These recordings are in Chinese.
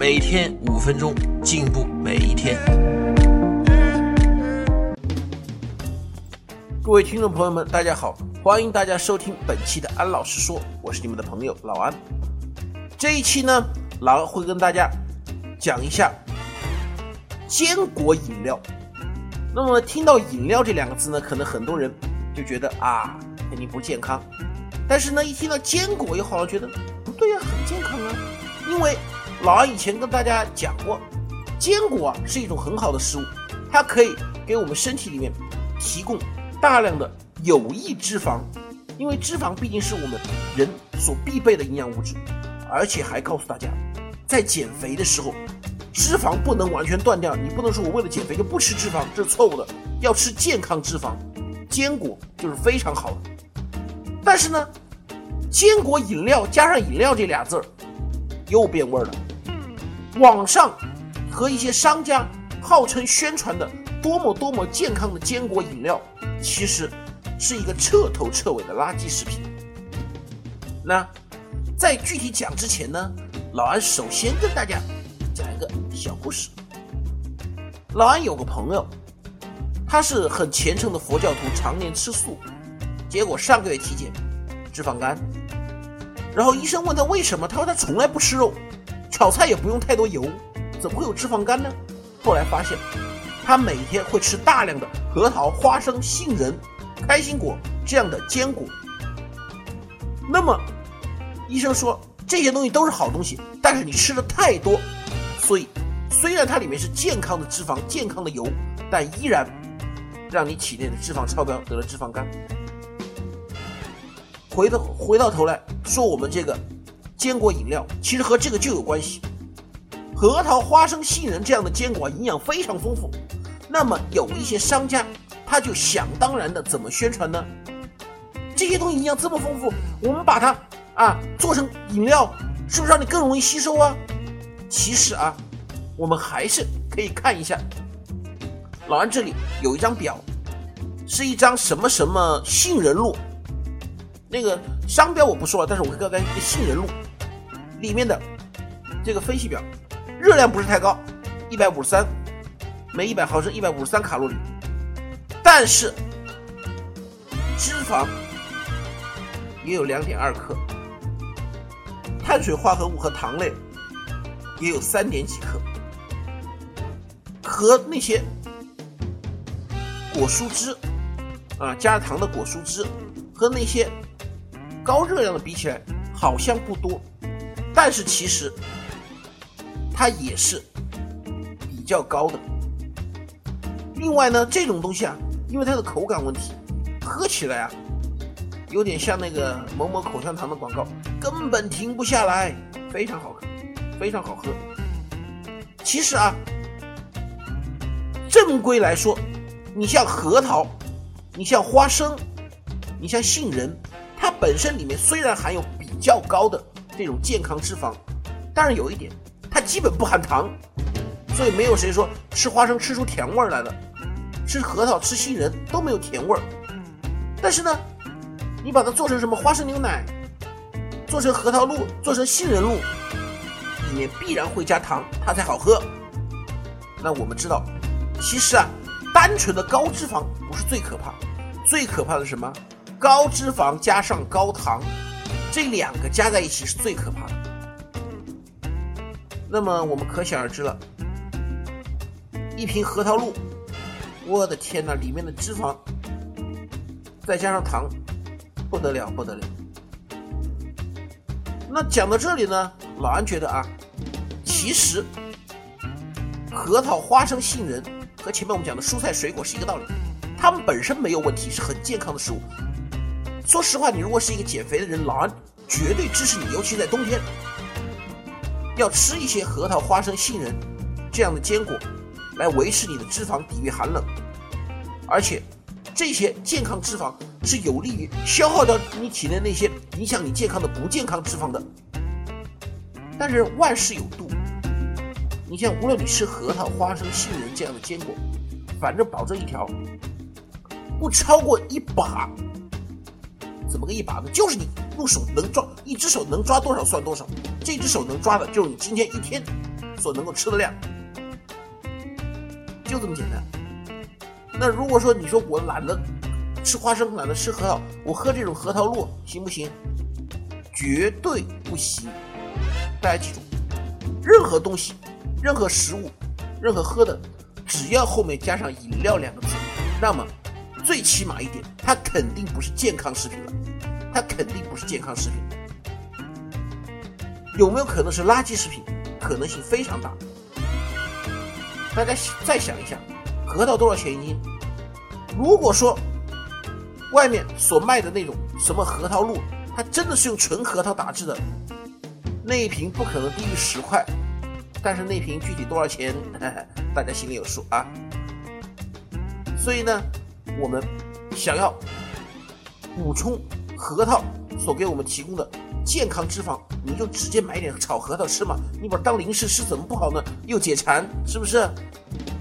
每天五分钟，进步每一天。各位听众朋友们，大家好，欢迎大家收听本期的安老师说，我是你们的朋友老安。这一期呢，老安会跟大家讲一下坚果饮料。那么听到饮料这两个字呢，可能很多人就觉得啊，肯定不健康。但是呢，一听到坚果，又好像觉得不对呀，很健康啊。因为老安以前跟大家讲过，坚果啊是一种很好的食物，它可以给我们身体里面提供大量的有益脂肪。因为脂肪毕竟是我们人所必备的营养物质，而且还告诉大家，在减肥的时候，脂肪不能完全断掉。你不能说我为了减肥就不吃脂肪，这是错误的，要吃健康脂肪。坚果就是非常好的。但是呢，坚果饮料加上饮料这俩字儿又变味儿了。网上和一些商家号称宣传的多么多么健康的坚果饮料，其实是一个彻头彻尾的垃圾食品。那在具体讲之前呢，老安首先跟大家讲一个小故事。老安有个朋友，他是很虔诚的佛教徒，常年吃素。结果上个月体检，脂肪肝。然后医生问他为什么，他说他从来不吃肉，炒菜也不用太多油，怎么会有脂肪肝呢？后来发现，他每天会吃大量的核桃、花生、杏仁、开心果这样的坚果。那么，医生说这些东西都是好东西，但是你吃的太多，所以虽然它里面是健康的脂肪、健康的油，但依然让你体内的脂肪超标，得了脂肪肝。回头回到头来说，我们这个坚果饮料其实和这个就有关系。核桃、花生、杏仁这样的坚果营养非常丰富，那么有一些商家他就想当然的怎么宣传呢？这些东西营养这么丰富，我们把它啊做成饮料，是不是让你更容易吸收啊？其实啊，我们还是可以看一下，老安这里有一张表，是一张什么什么杏仁露。那个商标我不说了，但是我告诉大家一个杏仁露里面的这个分析表，热量不是太高，一百五十三每一百毫升一百五十三卡路里，但是脂肪也有两点二克，碳水化合物和糖类也有三点几克，和那些果蔬汁啊加糖的果蔬汁和那些。高热量的比起来好像不多，但是其实它也是比较高的。另外呢，这种东西啊，因为它的口感问题，喝起来啊有点像那个某某口香糖的广告，根本停不下来，非常好喝，非常好喝。其实啊，正规来说，你像核桃，你像花生，你像杏仁。它本身里面虽然含有比较高的这种健康脂肪，但是有一点，它基本不含糖，所以没有谁说吃花生吃出甜味来了，吃核桃吃杏仁都没有甜味儿。但是呢，你把它做成什么花生牛奶，做成核桃露，做成杏仁露，里面必然会加糖，它才好喝。那我们知道，其实啊，单纯的高脂肪不是最可怕，最可怕的是什么？高脂肪加上高糖，这两个加在一起是最可怕的。那么我们可想而知了，一瓶核桃露，我的天哪，里面的脂肪再加上糖，不得了不得了。那讲到这里呢，老安觉得啊，其实核桃、花生、杏仁和前面我们讲的蔬菜水果是一个道理，它们本身没有问题，是很健康的食物。说实话，你如果是一个减肥的人，老安绝对支持你，尤其在冬天，要吃一些核桃、花生、杏仁这样的坚果，来维持你的脂肪抵御寒冷，而且这些健康脂肪是有利于消耗掉你体内那些影响你健康的不健康脂肪的。但是万事有度，你像无论你吃核桃、花生、杏仁这样的坚果，反正保证一条，不超过一把。怎么个一把呢？就是你用手能抓，一只手能抓多少算多少，这只手能抓的就是你今天一天所能够吃的量，就这么简单。那如果说你说我懒得吃花生，懒得吃核桃，我喝这种核桃露行不行？绝对不行！大家记住，任何东西、任何食物、任何喝的，只要后面加上饮料两个字，那么最起码一点，它肯定不是健康食品了。它肯定不是健康食品，有没有可能是垃圾食品？可能性非常大。大家再想一下，核桃多少钱一斤？如果说外面所卖的那种什么核桃露，它真的是用纯核桃打制的，那一瓶不可能低于十块。但是那瓶具体多少钱，大家心里有数啊。所以呢，我们想要补充。核桃所给我们提供的健康脂肪，你就直接买点炒核桃吃嘛，你把它当零食吃怎么不好呢？又解馋，是不是？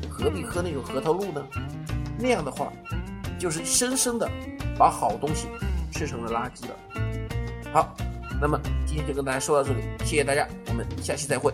何必喝那种核桃露呢？那样的话，就是生生的把好东西吃成了垃圾了。好，那么今天就跟大家说到这里，谢谢大家，我们下期再会。